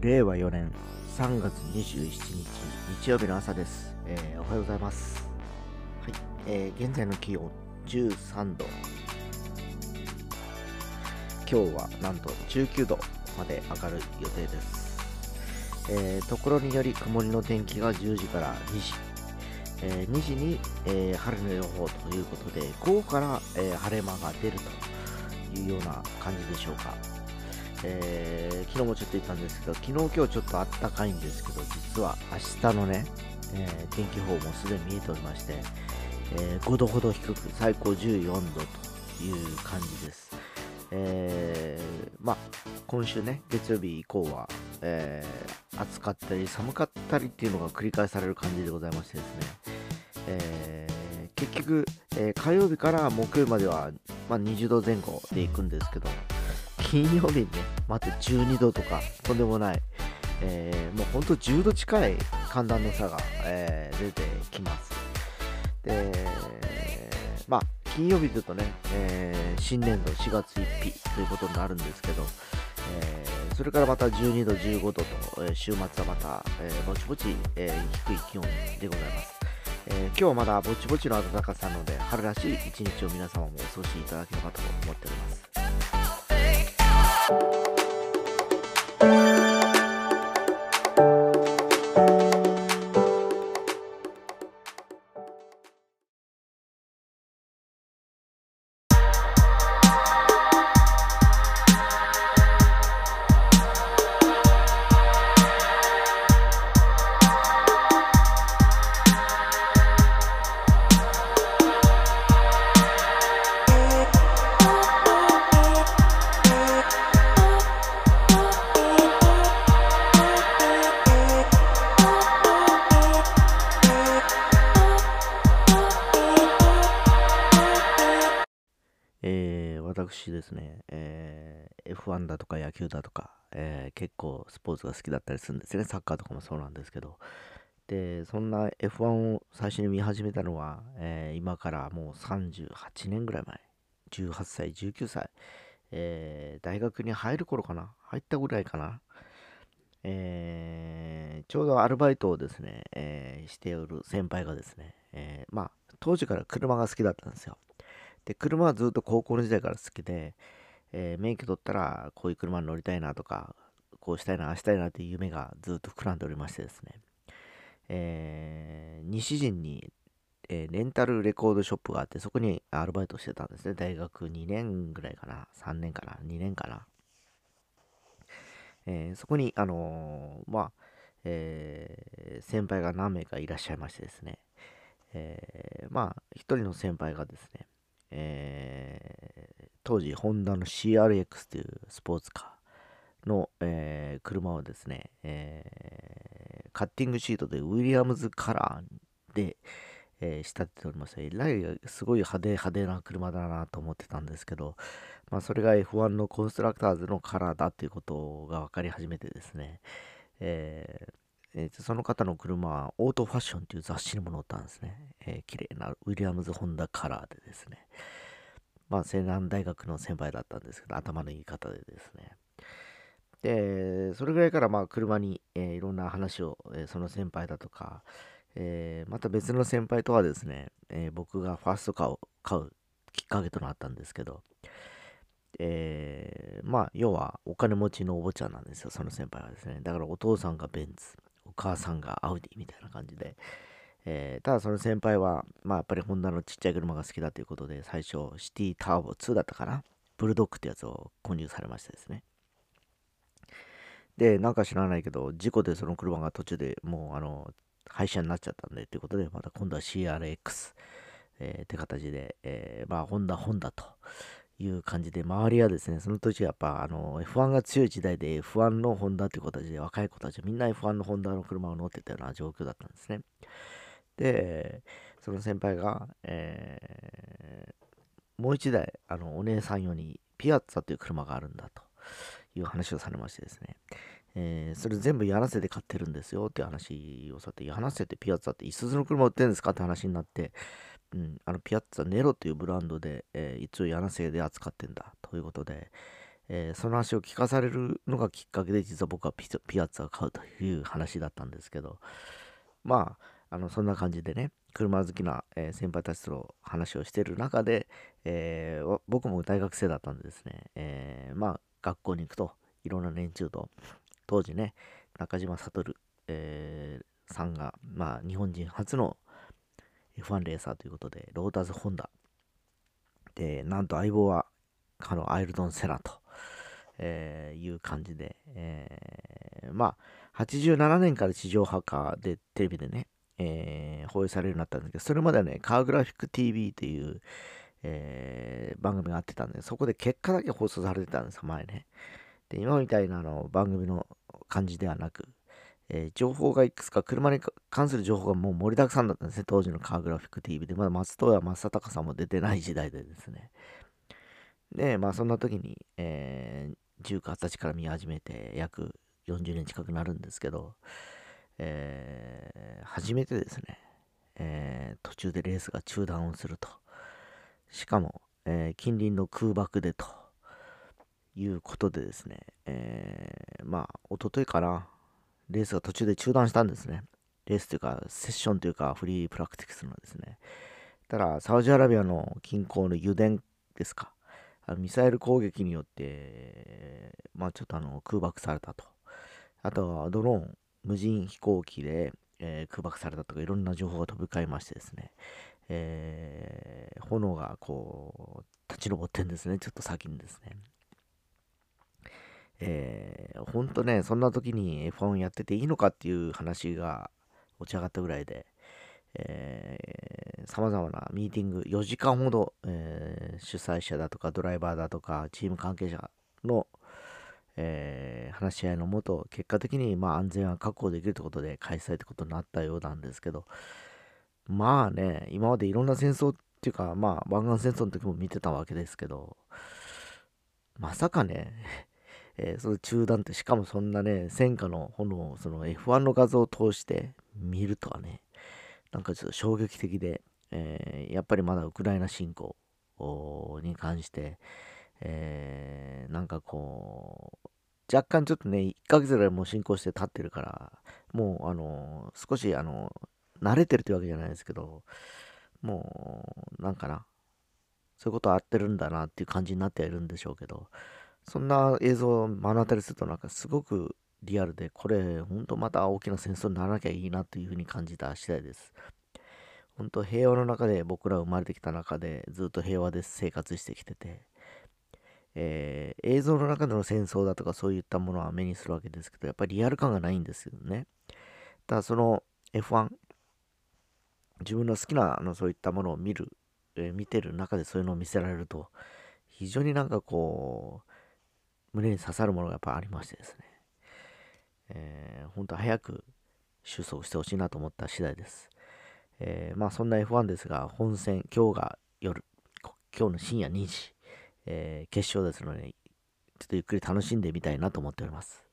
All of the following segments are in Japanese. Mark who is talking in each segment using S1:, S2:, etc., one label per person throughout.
S1: 令和4年3月27日日曜日の朝です、えーおはようございます。はい、えー現在の気温13度。今日はなんと19度まで上がる予定です。えーところにより曇りの天気が10時から2時、えー2時に、えー晴れの予報ということで午後から、えー晴れ間が出るというような感じでしょうか。えー昨日もちょっと言ったんですけど、昨日今日ちょっとあったかいんですけど、実は明日のね、えー天気予報もすでに見えておりまして、えー5度ほど低く、最高14度という感じです。えーまあ、今週ね、月曜日以降は、えー暑かったり寒かったりっていうのが繰り返される感じでございましてですね、えー結局、え火曜日から木曜日までは、まあ、20度前後で行くんですけど、金曜日にね、また12度とか、とんでもない、えーもうほんと10度近い寒暖の差が、えー出てきます。で、まあ、金曜日というとね、えー新年度4月1日ということになるんですけど、えーそれからまた12度、15度と、えー週末はまた、えぼちぼち、え低い気温でございます。えー今日はまだぼちぼちの暖かさなので、春らしい一日を皆様もお過ごしいただければと思っております。私ですね、えー F1 だとか野球だとか、えー結構スポーツが好きだったりするんですね。サッカーとかもそうなんですけど。で、そんな F1 を最初に見始めたのは、えー今からもう38年ぐらい前。18歳、19歳。えー大学に入る頃かな？入ったぐらいかな？えーちょうどアルバイトをですね、えーしておる先輩がですね、えまあ、当時から車が好きだったんですよ。で、車はずっと高校の時代から好きで、えー免許取ったらこういう車に乗りたいなとか、こうしたいな、ああしたいなっていう夢がずっと膨らんでおりましてですね、えー西陣に、えーレンタルレコードショップがあって、そこにアルバイトしてたんですね。大学2年ぐらいかな、3年かな、2年かな。えーそこに、あのーまあ、えー先輩が何名かいらっしゃいましてですね、えーまあ、一人の先輩がですね、えー当時、ホンダの CRX というスポーツカーの、えー車をですね、えーカッティングシートでウィリアムズカラーで、え仕立てておりまして、えらいすごい派手派手な車だなと思ってたんですけど、まあ、それが F1 のコンストラクターズのカラーだということが分かり始めてですね、えーえーその方の車はオートファッションという雑誌にも載ったんですね。えー綺麗なウィリアムズ・ホンダカラーでですね。まあ、西南大学の先輩だったんですけど、頭のいい方でですね。で、それぐらいからまあ車に、えーいろんな話を、えーその先輩だとか、えーまた別の先輩とはですね、えー僕がファーストカーを買うきっかけとなったんですけど、えーまあ、要はお金持ちのお坊ちゃんなんですよ、その先輩はですね。だからお父さんがベンツ、お母さんがアウディみたいな感じで、えーただその先輩は、まあやっぱりホンダのちっちゃい車が好きだということで、最初シティターボ2だったかな？ブルドッグってやつを購入されましてですね。で、なんか知らないけど、事故でその車が途中でもう、あの、廃車になっちゃったんで、ということで、また今度は CRX、えーって形で、えーまあ、ホンダ、ホンダという感じで、周りはですね、その時やっぱ、あの、F1 が強い時代で、F1 のホンダという形で、若い子たちはみんな F1 のホンダの車を乗ってたような状況だったんですね。で、その先輩が、えーもう一台、あの、お姉さん用に、ピアッツァという車があるんだという話をされましてですね、えーそれ全部やらせで買ってるんですよっていう話をされて、やらせてピアッツァって、いすゞの車売ってるんですかって話になって、うん、あのピアッツァネロというブランドで、えー一応やらせで扱ってんだということで、えー、その話を聞かされるのがきっかけで実は僕はピアッツァを買うという話だったんですけどまああのそんな感じでね車好きな、えー、先輩たちと話をしてる中で、えー、僕も大学生だったんでですね、えまあ学校に行くといろんな連中と当時ね中島悟、えさんが、まあ、日本人初の F1 レーサーということでローターズ・ホンダでなんと相棒はあのアイルドン・セナと、えー、いう感じで、えー、まあ、87年から地上波化でテレビでね、えー、放映されるようになったんですけど、それまではね、カーグラフィック TV という、えー、番組があってたんで、そこで結果だけ放送されてたんですよ、前ね。で、今みたいなあの番組の感じではなく、えー、情報がいくつか、車に関する情報がもう盛りだくさんだったんですね、当時のカーグラフィック TV で。まだ松任谷正隆さんも出てない時代でですね。で、まあそんな時に、えー、19、20歳から見始めて約40年近くなるんですけど、えー、初めてですね、えー、途中でレースが中断をすると。しかも、えー、近隣の空爆でということでですね、えー、まあ、おとといかな、レースが途中で中断したんですね。レースというか、セッションというか、フリープラクティクスのですね。ただ、サウジアラビアの近郊の油田ですか。あのミサイル攻撃によって、まあちょっとあの空爆されたと。あとはドローン、無人飛行機で、えー、空爆されたとかいろんな情報が飛び交いましてですね、えー、炎がこう立ち上ってんですね、ちょっと先にですね。えー、ほんとね、そんな時に F1 やってていいのかっていう話が落ち上がったぐらいで、えー、様々なミーティング、4時間ほど、えー、主催者だとかドライバーだとかチーム関係者の、えー、話し合いのもと、結果的にまあ安全は確保できるということで開催ってことになったようなんですけど、まあね、今までいろんな戦争っていうか、まあ湾岸戦争の時も見てたわけですけど、まさかね、えー、その中断ってしかもそんなね、戦火の炎をその F1 の画像を通して見るとはね、なんかちょっと衝撃的で、えー、やっぱりまだウクライナ侵攻に関して、えー、なんかこう、若干ちょっとね、1ヶ月ぐらいもう進行して経ってるから、もう、あの、少し、あの、慣れてるってわけじゃないですけど、もう、なんかな、そういうことあってるんだなっていう感じになってはいるんでしょうけど、そんな映像を目の当たりするとなんかすごくリアルで、これ、ほんとまた大きな戦争にならなきゃいいなというふうに感じた次第です。本当平和の中で僕ら生まれてきた中でずっと平和で生活してきてて、えー、映像の中での戦争だとかそういったものは目にするわけですけど、やっぱりリアル感がないんですよね。ただその F1、自分の好きなあのそういったものを見る、えー、見てる中でそういうのを見せられると、非常になんかこう、胸に刺さるものがやっぱありましてですね。えー、本当早く収束してほしいなと思った次第です。えー、まあそんな F1 ですが、本戦、今日が夜、今日の深夜2時、えー、決勝ですので、ちょっとゆっくり楽しんでみたいなと思っております。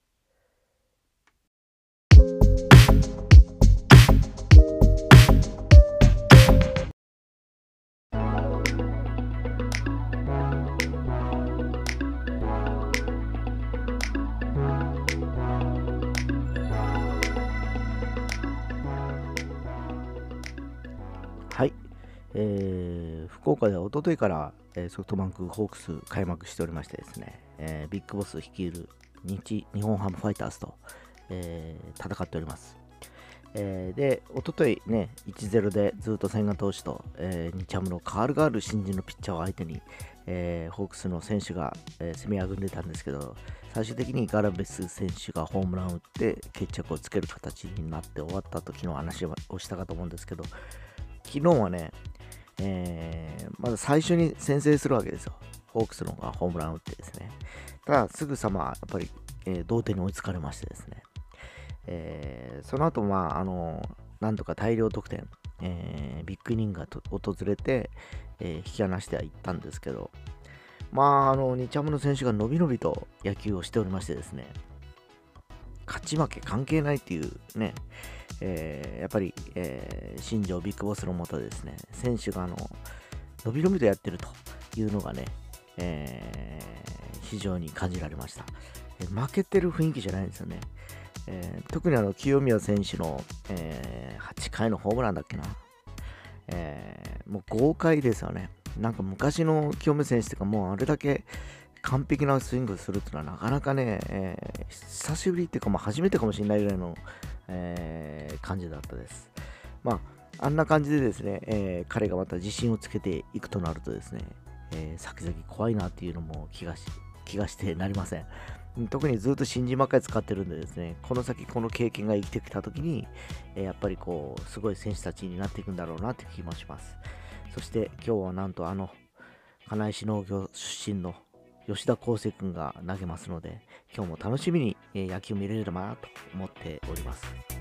S1: えー、福岡ではおとといから、えー、ソフトバンクホークス開幕しておりましてですね、えー、ビッグボス率いる日日本ハムファイターズと、えー、戦っております。えー、で、おとといね、1-0でずっと千賀投手と、えー、日ハムのカールガール新人のピッチャーを相手に、えー、ホークスの選手が、えー、攻めあぐんでたんですけど、最終的にガラベス選手がホームランを打って決着をつける形になって終わった時の話をしたかと思うんですけど、昨日はね、えー、まず最初に先制するわけですよ。ホークスの方がホームラン打ってですね。ただ、すぐさま、やっぱり、えー、同点に追いつかれましてですね。えー、その後、まあ、あの、なんとか大量得点、えー、ビッグイニングが訪れて、えー、引き離してはいったんですけど、まあ、あの、日ハムの選手が伸び伸びと野球をしておりましてですね、勝ち負け関係ないっていうね、えー、やっぱり、えー、新庄ビッグボスのもとですね、選手があの、伸び伸びとやってるというのがね、えー、非常に感じられました。負けてる雰囲気じゃないんですよね。えー、特にあの清宮選手の、えー、8回のホームランだっけな、えー、もう豪快ですよね。なんか昔の清宮選手とかもうあれだけ完璧なスイングするっていうのはなかなかね、えー、久しぶりっていうか、まあ、初めてかもしれないぐらいの、えー、感じだったです。まあ、あんな感じでですね、えー、彼がまた自信をつけていくとなるとですね、え先々怖いなっていうのも気がし気がしてなりません。特にずっと新人ばっかり使ってるんでですね、この先この経験が生きてきた時に、えやっぱりこう、すごい選手たちになっていくんだろうなって気もします。そして今日はなんとあの、金石農業出身の吉田康生君が投げますので、今日も楽しみに野球見れればなと思っております。